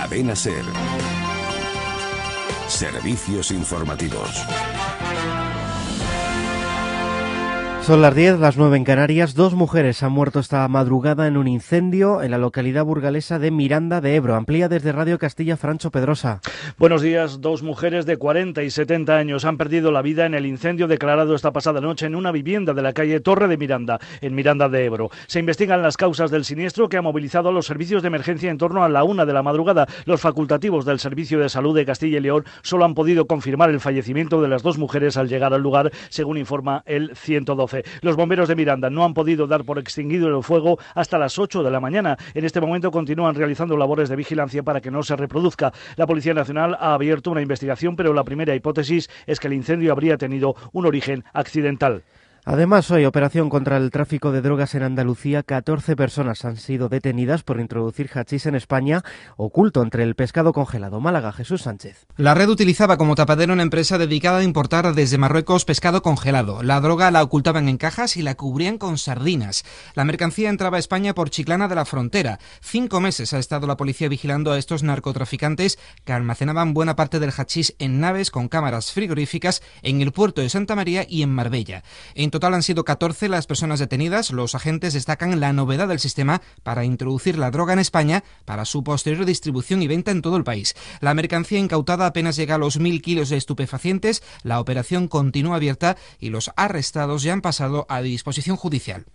Cadena Ser. Servicios informativos. Son las 10, las 9 en Canarias. Dos mujeres han muerto esta madrugada en un incendio en la localidad burgalesa de Miranda de Ebro. Amplía desde Radio Castilla Francho Pedrosa. Buenos días. Dos mujeres de 40 y 70 años han perdido la vida en el incendio declarado esta pasada noche en una vivienda de la calle Torre de Miranda, en Miranda de Ebro. Se investigan las causas del siniestro que ha movilizado a los servicios de emergencia en torno a la una de la madrugada. Los facultativos del Servicio de Salud de Castilla y León solo han podido confirmar el fallecimiento de las dos mujeres al llegar al lugar, según informa el 112. Los bomberos de Miranda no han podido dar por extinguido el fuego hasta las 8 de la mañana. En este momento continúan realizando labores de vigilancia para que no se reproduzca. La Policía Nacional ha abierto una investigación, pero la primera hipótesis es que el incendio habría tenido un origen accidental. Además, hoy, operación contra el tráfico de drogas en Andalucía. 14 personas han sido detenidas por introducir hachís en España, oculto entre el pescado congelado. Málaga, Jesús Sánchez. La red utilizaba como tapadero una empresa dedicada a importar desde Marruecos pescado congelado. La droga la ocultaban en cajas y la cubrían con sardinas. La mercancía entraba a España por Chiclana de la Frontera. Cinco meses ha estado la policía vigilando a estos narcotraficantes que almacenaban buena parte del hachís en naves con cámaras frigoríficas en el puerto de Santa María y en Marbella. Total han sido 14 las personas detenidas. Los agentes destacan la novedad del sistema para introducir la droga en España para su posterior distribución y venta en todo el país. La mercancía incautada apenas llega a los mil kilos de estupefacientes. La operación continúa abierta y los arrestados ya han pasado a disposición judicial.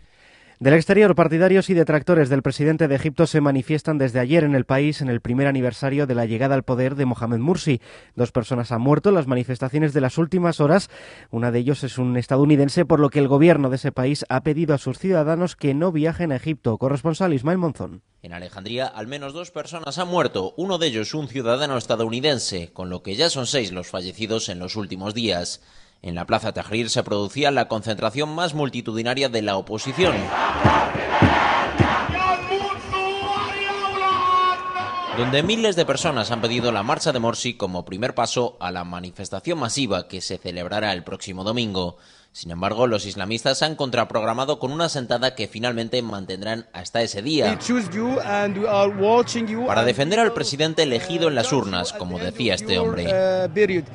Del exterior, partidarios y detractores del presidente de Egipto se manifiestan desde ayer en el país en el primer aniversario de la llegada al poder de Mohamed Mursi. Dos personas han muerto en las manifestaciones de las últimas horas. Una de ellos es un estadounidense, por lo que el gobierno de ese país ha pedido a sus ciudadanos que no viajen a Egipto. Corresponsal Ismael Monzón. En Alejandría, al menos dos personas han muerto, uno de ellos un ciudadano estadounidense, con lo que ya son seis los fallecidos en los últimos días. En la Plaza Tahrir se producía la concentración más multitudinaria de la oposición. donde miles de personas han pedido la marcha de Morsi como primer paso a la manifestación masiva que se celebrará el próximo domingo. Sin embargo, los islamistas han contraprogramado con una sentada que finalmente mantendrán hasta ese día. Para defender al presidente elegido en las urnas, como decía este hombre.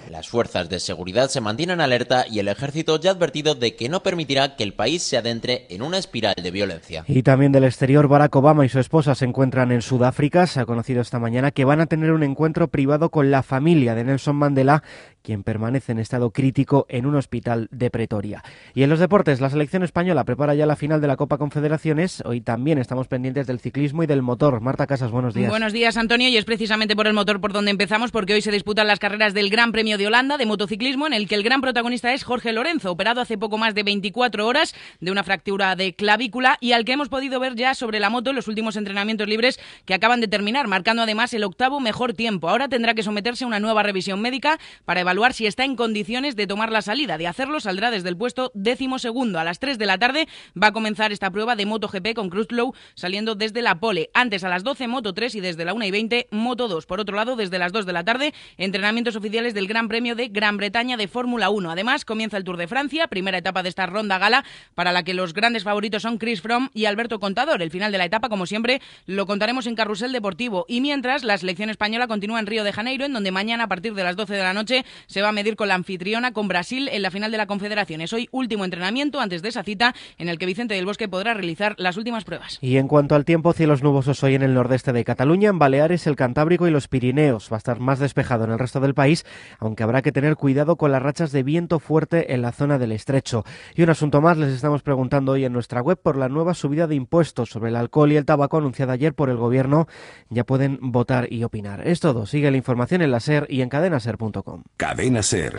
Las fuerzas de seguridad se mantienen alerta y el ejército ya ha advertido de que no permitirá que el país se adentre en una espiral de violencia. Y también del exterior, Barack Obama y su esposa se encuentran en Sudáfrica. Se ha conocido esta mañana que van a tener un encuentro privado con la familia de Nelson Mandela, quien permanece en estado crítico en un hospital de Pretoria. Y en los deportes, la selección española prepara ya la final de la Copa Confederaciones. Hoy también estamos pendientes del ciclismo y del motor. Marta Casas, buenos días. Buenos días, Antonio. Y es precisamente por el motor por donde empezamos, porque hoy se disputan las carreras del Gran Premio de Holanda de motociclismo, en el que el gran protagonista es Jorge Lorenzo, operado hace poco más de 24 horas de una fractura de clavícula y al que hemos podido ver ya sobre la moto en los últimos entrenamientos libres que acaban de terminar, marcando además el octavo mejor tiempo. Ahora tendrá que someterse a una nueva revisión médica para evaluar si está en condiciones de tomar la salida. De hacerlo, saldrá desde el puesto décimo segundo. A las 3 de la tarde va a comenzar esta prueba de MotoGP con Cruzlow saliendo desde la pole. Antes a las 12 Moto 3 y desde la 1 y 20 Moto 2. Por otro lado, desde las 2 de la tarde, entrenamientos oficiales del Gran Premio de Gran Bretaña de Fórmula 1. Además, comienza el Tour de Francia, primera etapa de esta ronda gala, para la que los grandes favoritos son Chris Froome y Alberto Contador. El final de la etapa, como siempre, lo contaremos en Carrusel Deportivo. Y mientras, la selección española continúa en Río de Janeiro, en donde mañana, a partir de las 12 de la noche, se va a medir con la anfitriona, con Brasil, en la final de la Confederación. Es hoy último entrenamiento antes de esa cita en el que Vicente del Bosque podrá realizar las últimas pruebas. Y en cuanto al tiempo, cielos nubosos hoy en el nordeste de Cataluña, en Baleares, el Cantábrico y los Pirineos. Va a estar más despejado en el resto del país, aunque habrá que tener cuidado con las rachas de viento fuerte en la zona del estrecho. Y un asunto más, les estamos preguntando hoy en nuestra web por la nueva subida de impuestos sobre el alcohol y el tabaco anunciada ayer por el gobierno. Ya pueden votar y opinar. Es todo. Sigue la información en la SER y en cadenaser.com. Cadena SER.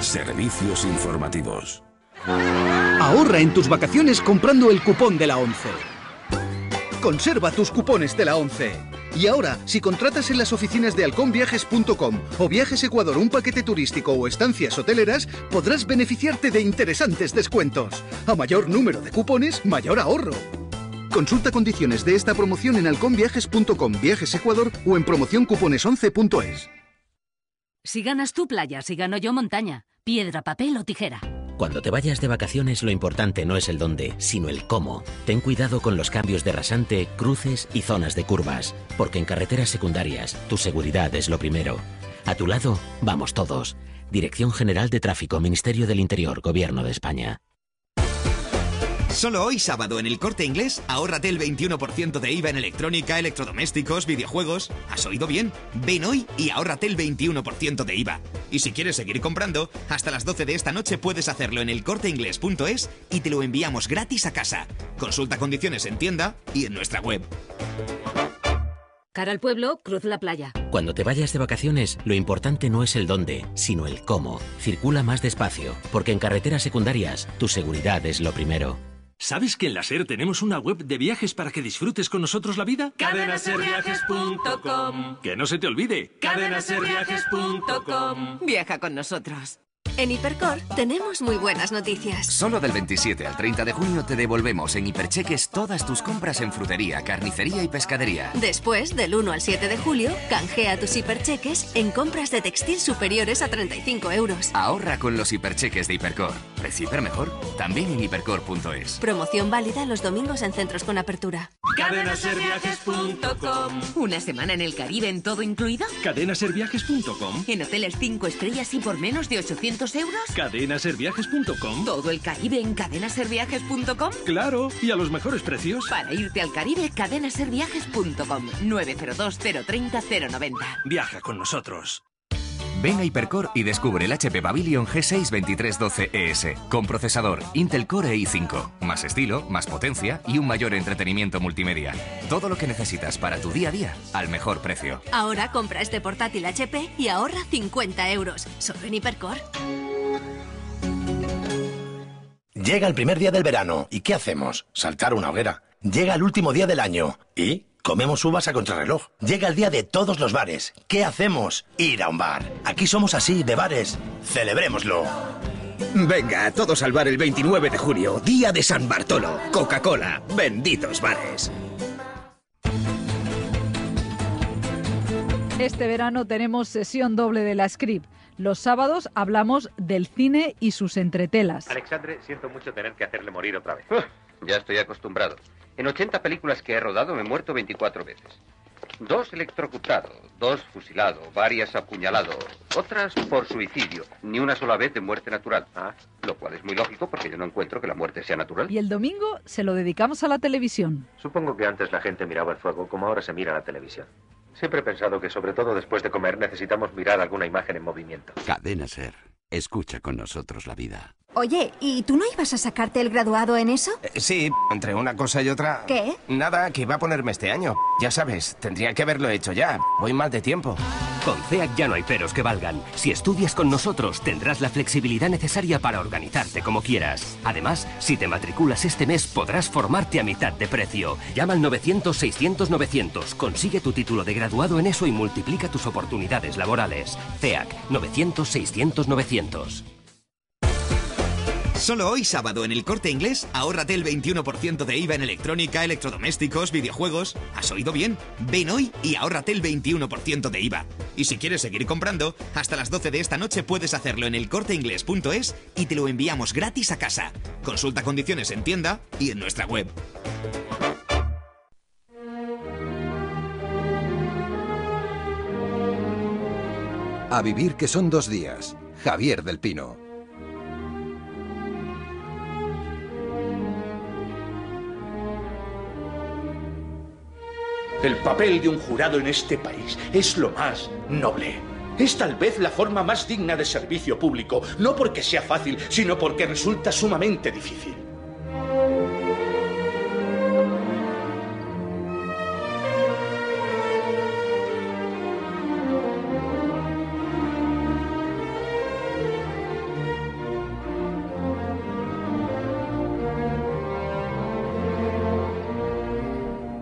Servicios informativos. Ahorra en tus vacaciones comprando el cupón de la 11. Conserva tus cupones de la 11. Y ahora, si contratas en las oficinas de halconviajes.com o Viajes Ecuador un paquete turístico o estancias hoteleras, podrás beneficiarte de interesantes descuentos. A mayor número de cupones, mayor ahorro. Consulta condiciones de esta promoción en halconviajes.com Viajes Ecuador o en promocioncupones11.es. Si ganas tú playa, si gano yo montaña, piedra, papel o tijera. Cuando te vayas de vacaciones lo importante no es el dónde, sino el cómo. Ten cuidado con los cambios de rasante, cruces y zonas de curvas, porque en carreteras secundarias tu seguridad es lo primero. A tu lado, vamos todos. Dirección General de Tráfico, Ministerio del Interior, Gobierno de España. Solo hoy sábado en el corte inglés, ahórrate el 21% de IVA en electrónica, electrodomésticos, videojuegos. ¿Has oído bien? Ven hoy y ahórrate el 21% de IVA. Y si quieres seguir comprando, hasta las 12 de esta noche puedes hacerlo en elcorteinglés.es y te lo enviamos gratis a casa. Consulta condiciones en tienda y en nuestra web. Cara al pueblo, cruz la playa. Cuando te vayas de vacaciones, lo importante no es el dónde, sino el cómo. Circula más despacio, porque en carreteras secundarias tu seguridad es lo primero. ¿Sabes que en la SER tenemos una web de viajes para que disfrutes con nosotros la vida? Cadenaserviajes.com Que no se te olvide. Cadenaserviajes.com Viaja con nosotros. En Hipercor tenemos muy buenas noticias. Solo del 27 al 30 de junio te devolvemos en Hipercheques todas tus compras en frutería, carnicería y pescadería. Después, del 1 al 7 de julio, canjea tus hipercheques en compras de textil superiores a 35 euros. Ahorra con los hipercheques de Hipercor. Recibe mejor también en hipercor.es. Promoción válida los domingos en centros con apertura. Cadenaserviajes.com ¿Una semana en el Caribe en todo incluido? Cadenaserviajes.com ¿En hoteles 5 estrellas y por menos de 800 euros? Cadenaserviajes.com ¿Todo el Caribe en cadenaserviajes.com? Claro, y a los mejores precios. Para irte al Caribe, cadenaserviajes.com 902 030 090. Viaja con nosotros. Ven a Hipercor y descubre el HP Pavilion G6 2312ES E con procesador Intel Core i5, más estilo, más potencia y un mayor entretenimiento multimedia. Todo lo que necesitas para tu día a día al mejor precio. Ahora compra este portátil HP y ahorra 50 euros. Solo en Hipercor. Llega el primer día del verano. ¿Y qué hacemos? Saltar una hoguera. Llega el último día del año. ¿Y? Comemos uvas a contrarreloj. Llega el día de todos los bares. ¿Qué hacemos? Ir a un bar. Aquí somos así, de bares. Celebrémoslo. Venga, todos al bar el 29 de junio, día de San Bartolo. Coca-Cola, benditos bares. Este verano tenemos sesión doble de la Script. Los sábados hablamos del cine y sus entretelas. Alexandre, siento mucho tener que hacerle morir otra vez. Ya estoy acostumbrado. En 80 películas que he rodado me he muerto 24 veces. Dos electrocutado, dos fusilado, varias apuñalado, otras por suicidio. Ni una sola vez de muerte natural. Ah, lo cual es muy lógico porque yo no encuentro que la muerte sea natural. Y el domingo se lo dedicamos a la televisión. Supongo que antes la gente miraba el fuego como ahora se mira la televisión. Siempre he pensado que sobre todo después de comer necesitamos mirar alguna imagen en movimiento. Cadena Ser. Escucha con nosotros la vida. Oye, ¿y tú no ibas a sacarte el graduado en eso? Eh, sí, entre una cosa y otra. ¿Qué? Nada, que iba a ponerme este año. Ya sabes, tendría que haberlo hecho ya. Voy mal de tiempo. Con CEAC ya no hay peros que valgan. Si estudias con nosotros, tendrás la flexibilidad necesaria para organizarte como quieras. Además, si te matriculas este mes, podrás formarte a mitad de precio. Llama al 900-600-900, consigue tu título de graduado en eso y multiplica tus oportunidades laborales. CEAC 900-600-900. Solo hoy sábado en el corte inglés, ahórrate el 21% de IVA en electrónica, electrodomésticos, videojuegos. ¿Has oído bien? Ven hoy y ahórrate el 21% de IVA. Y si quieres seguir comprando, hasta las 12 de esta noche puedes hacerlo en elcorteinglés.es y te lo enviamos gratis a casa. Consulta condiciones en tienda y en nuestra web. A vivir que son dos días. Javier del Pino. El papel de un jurado en este país es lo más noble. Es tal vez la forma más digna de servicio público, no porque sea fácil, sino porque resulta sumamente difícil.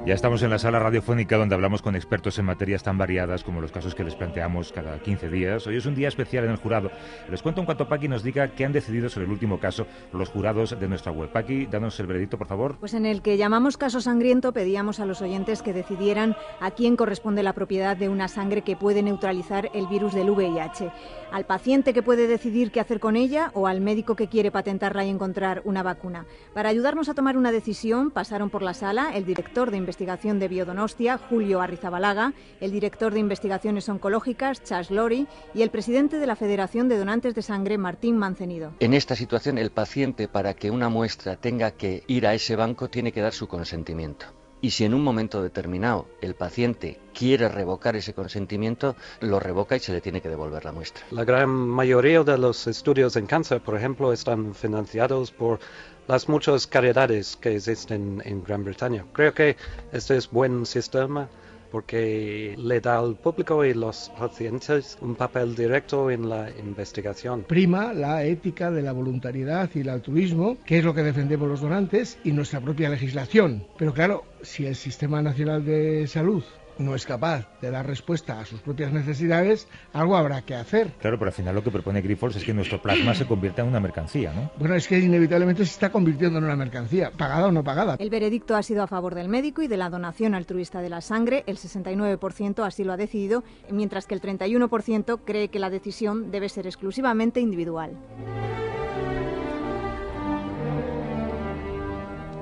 Ya estamos en la sala radiofónica donde hablamos con expertos en materias tan variadas como los casos que les planteamos cada 15 días. Hoy es un día especial en el jurado. Les cuento en cuanto Paqui nos diga qué han decidido sobre el último caso los jurados de nuestra web. Paqui, danos el veredicto, por favor. Pues en el que llamamos caso sangriento pedíamos a los oyentes que decidieran a quién corresponde la propiedad de una sangre que puede neutralizar el virus del VIH. Al paciente que puede decidir qué hacer con ella o al médico que quiere patentarla y encontrar una vacuna. Para ayudarnos a tomar una decisión pasaron por la sala el director de investigación de Biodonostia, Julio Arrizabalaga, el director de investigaciones oncológicas, Charles Lori, y el presidente de la Federación de Donantes de Sangre, Martín Mancenido. En esta situación, el paciente, para que una muestra tenga que ir a ese banco, tiene que dar su consentimiento. Y si en un momento determinado el paciente quiere revocar ese consentimiento, lo revoca y se le tiene que devolver la muestra. La gran mayoría de los estudios en cáncer, por ejemplo, están financiados por las muchas caridades que existen en Gran Bretaña. Creo que este es buen sistema porque le da al público y los pacientes un papel directo en la investigación. Prima la ética de la voluntariedad y el altruismo, que es lo que defendemos los donantes, y nuestra propia legislación. Pero claro, si el Sistema Nacional de Salud no es capaz de dar respuesta a sus propias necesidades, algo habrá que hacer. Claro, pero al final lo que propone Grifols es que nuestro plasma se convierta en una mercancía, ¿no? Bueno, es que inevitablemente se está convirtiendo en una mercancía, pagada o no pagada. El veredicto ha sido a favor del médico y de la donación altruista de la sangre. El 69% así lo ha decidido, mientras que el 31% cree que la decisión debe ser exclusivamente individual.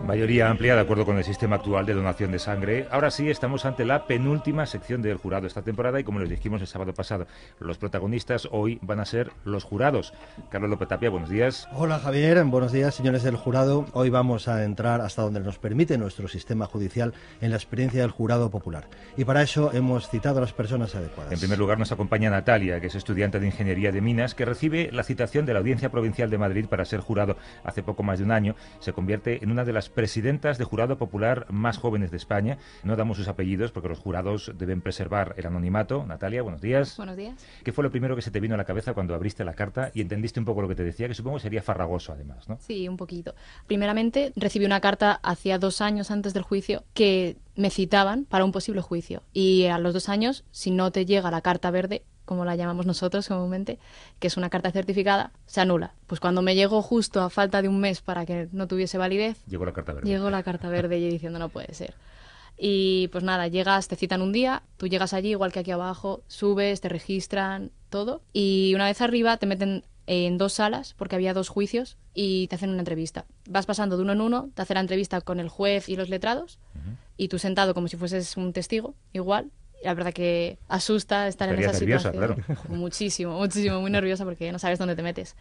Mayoría amplia de acuerdo con el sistema actual de donación de sangre. Ahora sí, estamos ante la penúltima sección del jurado esta temporada y como les dijimos el sábado pasado, los protagonistas hoy van a ser los jurados. Carlos López Tapia, buenos días. Hola Javier, buenos días señores del jurado. Hoy vamos a entrar hasta donde nos permite nuestro sistema judicial en la experiencia del jurado popular. Y para eso hemos citado a las personas adecuadas. En primer lugar nos acompaña Natalia, que es estudiante de Ingeniería de Minas, que recibe la citación de la Audiencia Provincial de Madrid para ser jurado hace poco más de un año. Se convierte en una de las presidentas de jurado popular más jóvenes de España. No damos sus apellidos porque los jurados deben preservar el anonimato. Natalia, buenos días. Buenos días. ¿Qué fue lo primero que se te vino a la cabeza cuando abriste la carta y entendiste un poco lo que te decía, que supongo sería farragoso además, ¿no? Sí, un poquito. Primeramente, recibí una carta hacía dos años antes del juicio que me citaban para un posible juicio. Y a los dos años, si no te llega la carta verde, como la llamamos nosotros comúnmente, que es una carta certificada, se anula. Pues cuando me llegó justo a falta de un mes para que no tuviese validez, llegó la carta verde. Llegó la carta verde y yo diciendo no puede ser. Y pues nada, llegas, te citan un día, tú llegas allí igual que aquí abajo, subes, te registran, todo. Y una vez arriba te meten en dos salas, porque había dos juicios, y te hacen una entrevista. Vas pasando de uno en uno, te hacen la entrevista con el juez y los letrados, y tú sentado como si fueses un testigo, igual, la verdad que asusta estar en esa nerviosa, situación. Claro. Muchísimo, muchísimo, muy nerviosa porque no sabes dónde te metes.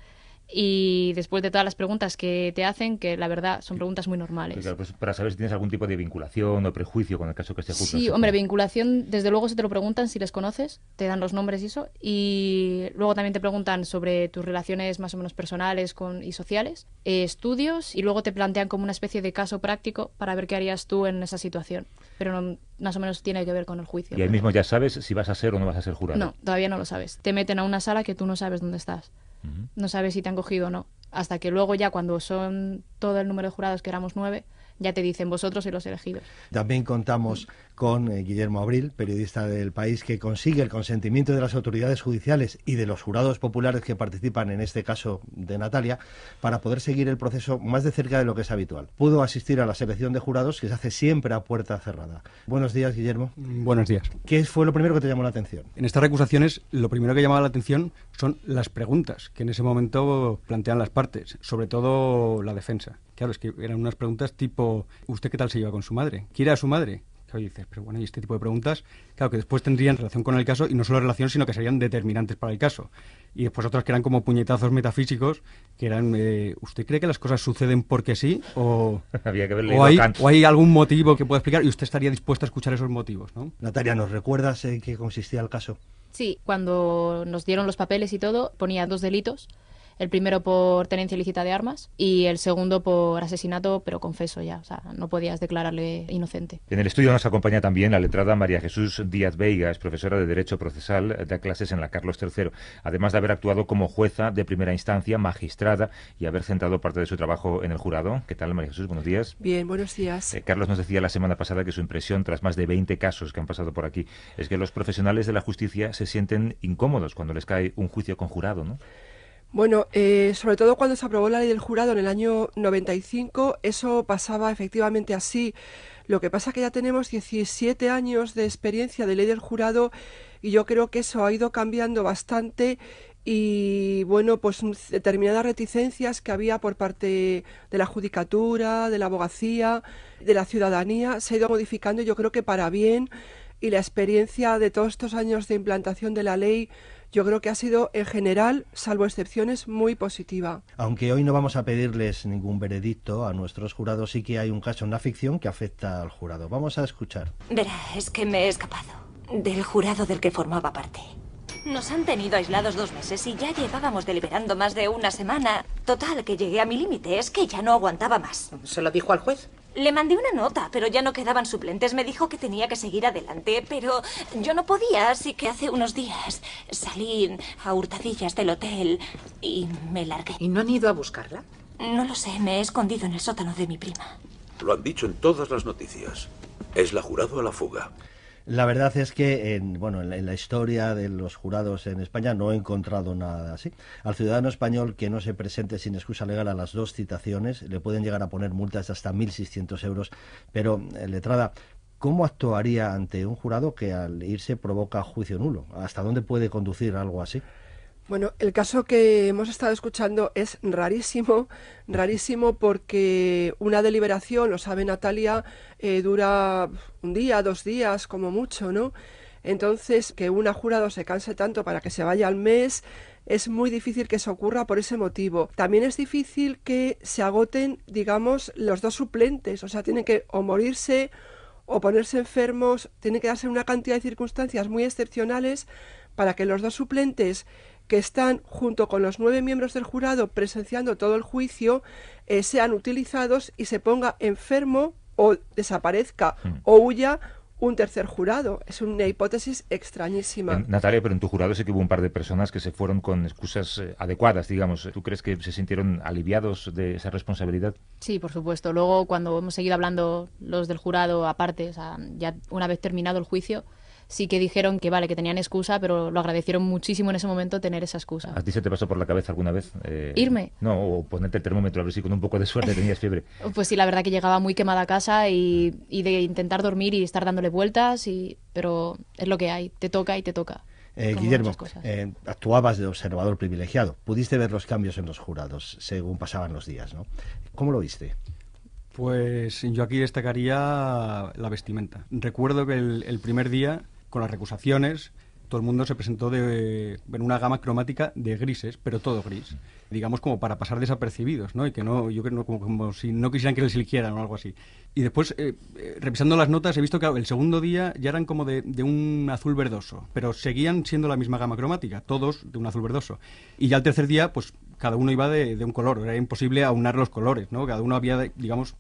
Y después de todas las preguntas que te hacen, que la verdad son preguntas muy normales. Claro, pues para saber si tienes algún tipo de vinculación o prejuicio con el caso que se juzga. Sí, hombre, vinculación, desde luego se te lo preguntan si les conoces, te dan los nombres y eso. Y luego también te preguntan sobre tus relaciones más o menos personales con, y sociales, eh, estudios, y luego te plantean como una especie de caso práctico para ver qué harías tú en esa situación. Pero no, más o menos tiene que ver con el juicio. Y ahí mismo ya sabes si vas a ser o no vas a ser jurado. No, todavía no lo sabes. Te meten a una sala que tú no sabes dónde estás. Uh -huh. No sabes si te han cogido o no. Hasta que luego ya cuando son todo el número de jurados, que éramos nueve, ya te dicen vosotros y los elegidos. También contamos con eh, Guillermo Abril, periodista del país, que consigue el consentimiento de las autoridades judiciales y de los jurados populares que participan en este caso de Natalia para poder seguir el proceso más de cerca de lo que es habitual. Pudo asistir a la selección de jurados que se hace siempre a puerta cerrada. Buenos días, Guillermo. Buenos días. ¿Qué fue lo primero que te llamó la atención? En estas recusaciones, lo primero que llamaba la atención son las preguntas que en ese momento plantean las partes, sobre todo la defensa. Claro, es que eran unas preguntas tipo, ¿usted qué tal se lleva con su madre? ¿Quiere a su madre? Claro, y dices, pero bueno, y este tipo de preguntas, claro, que después tendrían relación con el caso, y no solo relación, sino que serían determinantes para el caso. Y después otras que eran como puñetazos metafísicos, que eran, eh, ¿usted cree que las cosas suceden porque sí? ¿O, Había que o, hay, o hay algún motivo que pueda explicar? Y usted estaría dispuesta a escuchar esos motivos, ¿no? Natalia, ¿nos recuerdas en qué consistía el caso? Sí, cuando nos dieron los papeles y todo, ponía dos delitos El primero por tenencia ilícita de armas y el segundo por asesinato, pero confeso ya. O sea, no podías declararle inocente. En el estudio nos acompaña también la letrada María Jesús Díaz Veiga, es profesora de Derecho Procesal, da clases en la Carlos III, además de haber actuado como jueza de primera instancia, magistrada y haber centrado parte de su trabajo en el jurado. ¿Qué tal, María Jesús? Buenos días. Bien, buenos días. Eh, Carlos nos decía la semana pasada que su impresión, tras más de 20 casos que han pasado por aquí, es que los profesionales de la justicia se sienten incómodos cuando les cae un juicio con jurado, ¿no? Bueno, eh, sobre todo cuando se aprobó la ley del jurado en el año 95, eso pasaba efectivamente así. Lo que pasa es que ya tenemos 17 años de experiencia de ley del jurado y yo creo que eso ha ido cambiando bastante y bueno, pues determinadas reticencias que había por parte de la judicatura, de la abogacía, de la ciudadanía, se ha ido modificando yo creo que para bien y la experiencia de todos estos años de implantación de la ley yo creo que ha sido en general, salvo excepciones, muy positiva. Aunque hoy no vamos a pedirles ningún veredicto a nuestros jurados, sí que hay un caso en la ficción que afecta al jurado. Vamos a escuchar. Verá, es que me he escapado del jurado del que formaba parte. Nos han tenido aislados dos meses y ya llevábamos deliberando más de una semana. Total, que llegué a mi límite. Es que ya no aguantaba más. ¿Se lo dijo al juez? Le mandé una nota, pero ya no quedaban suplentes. Me dijo que tenía que seguir adelante, pero yo no podía, así que hace unos días salí a hurtadillas del hotel y me largué. ¿Y no han ido a buscarla? No lo sé, me he escondido en el sótano de mi prima. Lo han dicho en todas las noticias. Es la jurado a la fuga. La verdad es que en, bueno, en la, en la, historia de los jurados en España no he encontrado nada así. Al ciudadano español que no se presente sin excusa legal a las dos citaciones le pueden llegar a poner multas de hasta 1.600 euros. Pero, eh, letrada, ¿cómo actuaría ante un jurado que al irse provoca juicio nulo? ¿Hasta dónde puede conducir algo así? Bueno, el caso que hemos estado escuchando es rarísimo, rarísimo porque una deliberación, lo sabe Natalia, eh, dura un día, dos días, como mucho, ¿no? Entonces, que un jurado se canse tanto para que se vaya al mes, es muy difícil que eso ocurra por ese motivo. También es difícil que se agoten, digamos, los dos suplentes, o sea, tienen que o morirse o ponerse enfermos, tiene que darse una cantidad de circunstancias muy excepcionales para que los dos suplentes que están junto con los nueve miembros del jurado presenciando todo el juicio eh, sean utilizados y se ponga enfermo o desaparezca mm. o huya un tercer jurado. Es una hipótesis extrañísima. Eh, Natalia, pero en tu jurado sí que hubo un par de personas que se fueron con excusas eh, adecuadas, digamos. ¿Tú crees que se sintieron aliviados de esa responsabilidad? Sí, por supuesto. Luego, cuando hemos seguido hablando los del jurado aparte, o sea, ya una vez terminado el juicio, sí que dijeron que vale, que tenían excusa, pero lo agradecieron muchísimo en ese momento tener esa excusa. ¿A ti se te pasó por la cabeza alguna vez? Eh, ¿Irme? No, o ponerte el termómetro a ver si con un poco de suerte tenías fiebre. pues sí, la verdad que llegaba muy quemada a casa y, y de intentar dormir y estar dándole vueltas, y, pero es lo que hay, te toca y te toca. Eh, Guillermo, eh, actuabas de observador privilegiado. Pudiste ver los cambios en los jurados según pasaban los días, ¿no? ¿Cómo lo viste? Pues yo aquí destacaría la vestimenta. Recuerdo que el, el primer día con las recusaciones, todo el mundo se presentó de, en una gama cromática de grises, pero todo gris, digamos como para pasar desapercibidos, ¿no? Y que no, yo creo como, como si no quisieran que les eligiera o algo así. Y después, eh, eh, revisando las notas, he visto que el segundo día ya eran como de, de, un azul verdoso, pero seguían siendo la misma gama cromática, todos de un azul verdoso. Y ya el tercer día, pues cada uno iba de, de un color, era imposible aunar los colores, ¿no? Cada uno había, digamos,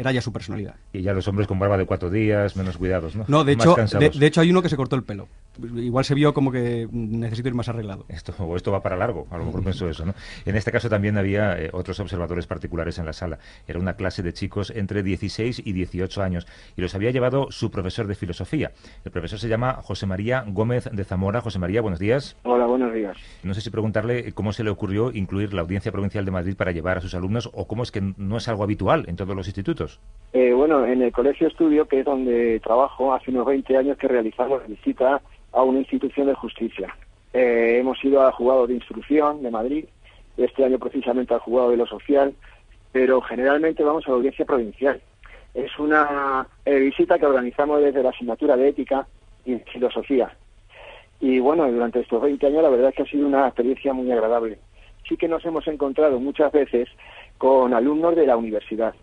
era ya su personalidad. Y ya los hombres con barba de cuatro días, menos cuidados, ¿no? No, de hecho, de, de, hecho hay uno que se cortó el pelo. Igual se vio como que necesito ir más arreglado. Esto, o esto va para largo, a lo mejor pensó eso, ¿no? En este caso también había eh, otros observadores particulares en la sala. Era una clase de chicos entre 16 y 18 años y los había llevado su profesor de filosofía. El profesor se llama José María Gómez de Zamora. José María, buenos días. Hola, buenos días. No sé si preguntarle cómo se le ocurrió incluir la Audiencia Provincial de Madrid para llevar a sus alumnos o cómo es que no es algo habitual en todos los institutos. Eh, bueno, en el Colegio Estudio, que es donde trabajo, hace unos 20 años que realizamos visita a una institución de justicia. Eh, hemos ido al juzgado de instrucción de Madrid, este año precisamente al juzgado de lo social, pero generalmente vamos a la audiencia provincial. Es una eh, visita que organizamos desde la asignatura de ética y filosofía. Y bueno, durante estos 20 años la verdad es que ha sido una experiencia muy agradable. Sí que nos hemos encontrado muchas veces con alumnos de la universidad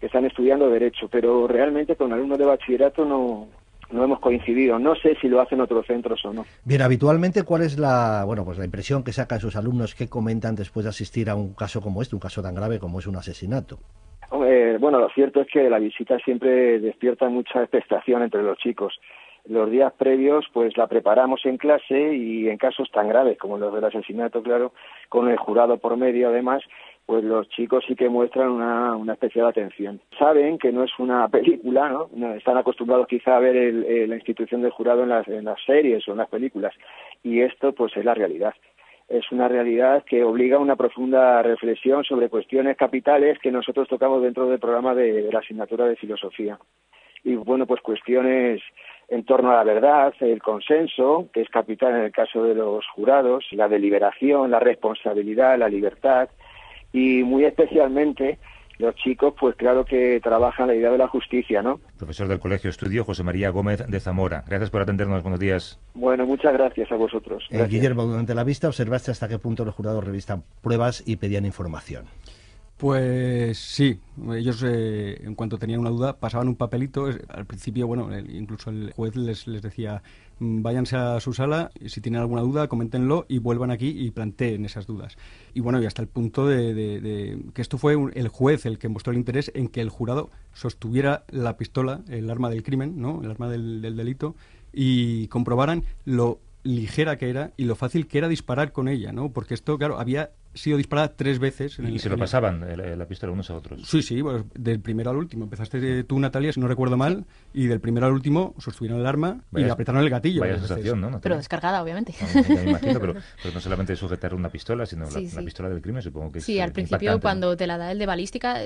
que están estudiando Derecho, pero realmente con alumnos de bachillerato no, no hemos coincidido. No sé si lo hacen otros centros o no. Bien, habitualmente, ¿cuál es la, bueno, pues la impresión que sacan sus alumnos que comentan después de asistir a un caso como este, un caso tan grave como es un asesinato? bueno, lo cierto es que la visita siempre despierta mucha expectación entre los chicos. Los días previos, pues la preparamos en clase y en casos tan graves como los del asesinato, claro, con el jurado por medio, además, pues los chicos sí que muestran una, una especial atención. Saben que no es una película, ¿no? Están acostumbrados quizá a ver el, la institución del jurado en las, en las series o en las películas y esto pues es la realidad. Es una realidad que obliga a una profunda reflexión sobre cuestiones capitales que nosotros tocamos dentro del programa de la asignatura de filosofía. Y bueno, pues cuestiones en torno a la verdad, el consenso, que es capital en el caso de los jurados, la deliberación, la responsabilidad, la libertad, y muy especialmente los chicos, pues claro que trabajan la idea de la justicia, ¿no? Profesor del Colegio Estudio, José María Gómez de Zamora. Gracias por atendernos. Buenos días. Bueno, muchas gracias a vosotros. Eh, Guillermo, durante la vista observaste hasta qué punto los jurados revistan pruebas y pedían información. Pues sí, ellos eh, en cuanto tenían una duda pasaban un papelito, al principio, bueno, incluso el juez les, les decía, mm, váyanse a su sala, si tienen alguna duda, coméntenlo y vuelvan aquí y planteen esas dudas. Y bueno, y hasta el punto de, que esto fue el juez el que mostró el interés en que el jurado sostuviera la pistola, el arma del crimen, ¿no? el arma del delito, y comprobaran lo ligera que era y lo fácil que era disparar con ella, ¿no? Porque esto, claro, había sido disparada tres veces. y se lo pasaban la pistola unos a otros. Sí, sí, pues, del primero al último. Empezaste tú, Natalia, si no recuerdo mal, y del primero al último sostuvieron el arma y apretaron el gatillo. Vaya sensación, ¿no? Pero descargada, obviamente. me imagino, pero, no solamente sujetar una pistola, sino la, pistola del crimen, supongo que Sí, al principio, cuando te la da el de balística,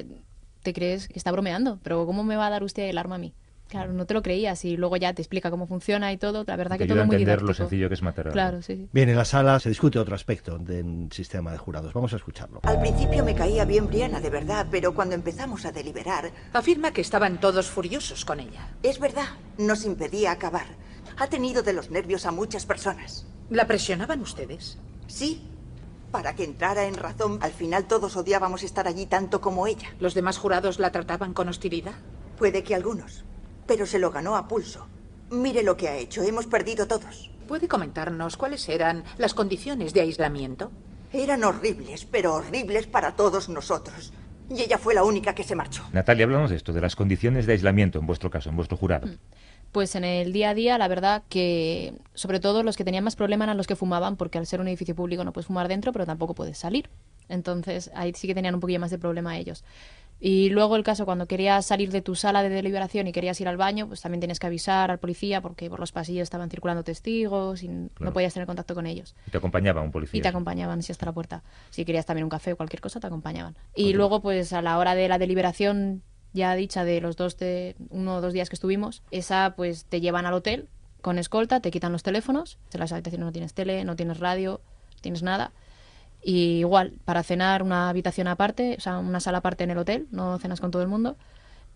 te crees que está bromeando, pero ¿cómo me va a dar usted el arma a mí? Claro, no te lo creías y luego ya te explica cómo funciona y todo. La verdad que todo muy entender lo sencillo que es matar Claro, sí, Bien, en la sala se discute otro aspecto del sistema de jurados. Vamos a escucharlo. Al principio me caía bien Briana, de verdad, pero cuando empezamos a deliberar... Afirma que estaban todos furiosos con ella. Es verdad, nos impedía acabar. Ha tenido de los nervios a muchas personas. ¿La presionaban ustedes? Sí, para que entrara en razón. Al final todos odiábamos estar allí tanto como ella. ¿Los demás jurados la trataban con hostilidad? Puede que algunos pero se lo ganó a pulso. Mire lo que ha hecho, hemos perdido todos. ¿Puede comentarnos cuáles eran las condiciones de aislamiento? Eran horribles, pero horribles para todos nosotros. Y ella fue la única que se marchó. Natalia, hablamos de esto, de las condiciones de aislamiento en vuestro caso, en vuestro jurado. Mm. Pues en el día a día, la verdad que sobre todo los que tenían más problemas eran los que fumaban, porque al ser un edificio público no puedes fumar dentro, pero tampoco puedes salir. Entonces ahí sí que tenían un poquillo más de problema ellos. Y luego el caso, cuando querías salir de tu sala de deliberación y querías ir al baño, pues también tienes que avisar al policía porque por los pasillos estaban circulando testigos y no podías tener contacto con ellos. Y te acompañaba un policía. Y te acompañaban, si hasta la puerta. Si querías también un café o cualquier cosa, te acompañaban. Y luego, pues a la hora de la deliberación ya dicha de los dos, de uno o dos días que estuvimos, esa pues te llevan al hotel con escolta, te quitan los teléfonos, en las habitaciones no tienes tele, no tienes radio, no tienes nada y igual, para cenar una habitación aparte, o sea, una sala aparte en el hotel, no cenas con todo el mundo.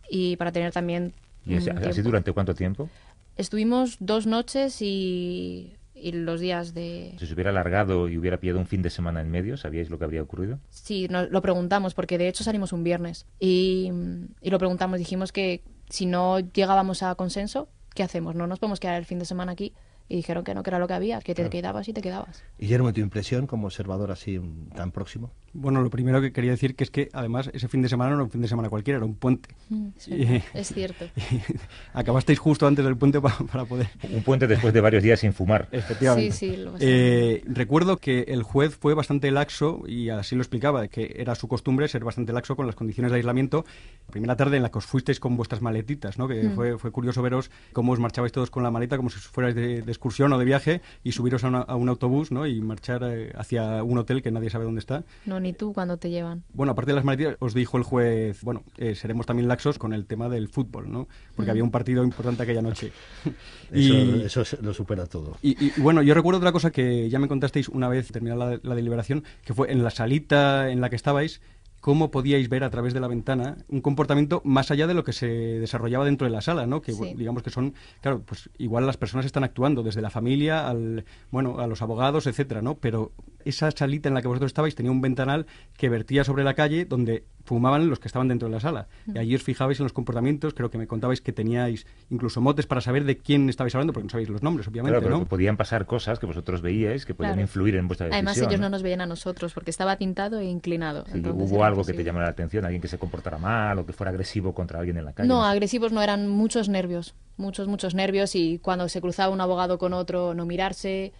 Y para tener también... ¿Y así durante cuánto tiempo? Estuvimos dos noches y, y los días de... Si se hubiera alargado y hubiera pillado un fin de semana en medio, ¿sabíais lo que habría ocurrido? Sí, lo preguntamos, porque de hecho salimos un viernes. Y, y lo preguntamos, dijimos que si no llegábamos a consenso, ¿qué hacemos? No nos podemos quedar el fin de semana aquí y dijeron que no, que era lo que había, que te quedabas y te quedabas. Guillermo, ¿tu impresión como observador así tan próximo? Bueno, lo primero que quería decir que es que además ese fin de semana no era un fin de semana cualquiera, era un puente. Mm, es cierto. acabasteis justo antes del puente para, poder... Un puente después de varios días sin fumar. Efectivamente. Sí, sí, lo eh, recuerdo que el juez fue bastante laxo, y así lo explicaba, que era su costumbre ser bastante laxo con las condiciones de aislamiento. La primera tarde en la que os fuisteis con vuestras maletitas, ¿no? que mm. fue, fue curioso veros cómo os marchabais todos con la maleta, como si fuerais de, excursión o de viaje, y subiros a, a un autobús ¿no? y marchar eh, hacia un hotel que nadie sabe dónde está. No, ni tú cuando te llevan. Bueno, aparte de las maletitas, os dijo el juez, bueno, eh, seremos también laxos con el tema del fútbol, ¿no? Porque había un partido importante aquella noche. y, eso, lo supera todo. Y, bueno, yo recuerdo otra cosa que ya me contasteis una vez terminada la deliberación, que fue en la salita en la que estabais, cómo podíais ver a través de la ventana un comportamiento más allá de lo que se desarrollaba dentro de la sala, ¿no? Que digamos que son, claro, pues igual las personas están actuando desde la familia al, bueno, a los abogados, etcétera, ¿no? Pero esa salita en la que vosotros estabais tenía un ventanal que vertía sobre la calle donde fumaban los que estaban dentro de la sala. Y allí os fijabais en los comportamientos, creo que me contabais que teníais incluso motes para saber de quién estabais hablando, porque no sabéis los nombres, obviamente, Claro, pero ¿no? que podían pasar cosas que vosotros veíais que podían Claro. influir en vuestra decisión. Además, ellos no ¿no? nos veían a nosotros porque estaba tintado e inclinado. Sí, entonces hubo algo que te llamara la atención, alguien que se comportara mal o que fuera agresivo contra alguien en la calle. No, sé. agresivos no eran muchos nervios, muchos, muchos nervios y cuando se cruzaba un abogado con otro, no mirarse,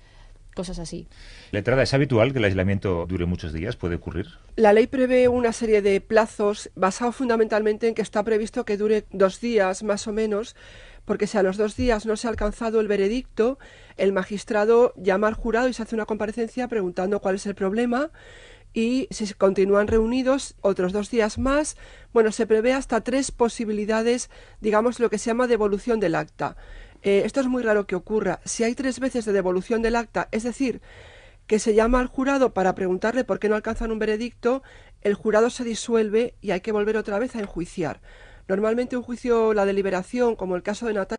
cosas así. Letrada, ¿es habitual que el aislamiento dure muchos días? ¿Puede ocurrir? La ley prevé una serie de plazos basado fundamentalmente en que está previsto que dure dos días más o menos, porque si a los dos días no se ha alcanzado el veredicto, el magistrado llama al jurado y se hace una comparecencia preguntando cuál es el problema y si se continúan reunidos otros dos días más, bueno, se prevé hasta tres posibilidades, digamos lo que se llama devolución del acta. Eh, esto es muy raro que ocurra. Si hay tres veces de devolución del acta, es decir, que se llama al jurado para preguntarle por qué no alcanzan un veredicto, el jurado se disuelve y hay que volver otra vez a enjuiciar. Normalmente un juicio, la deliberación, como el caso de Natalia,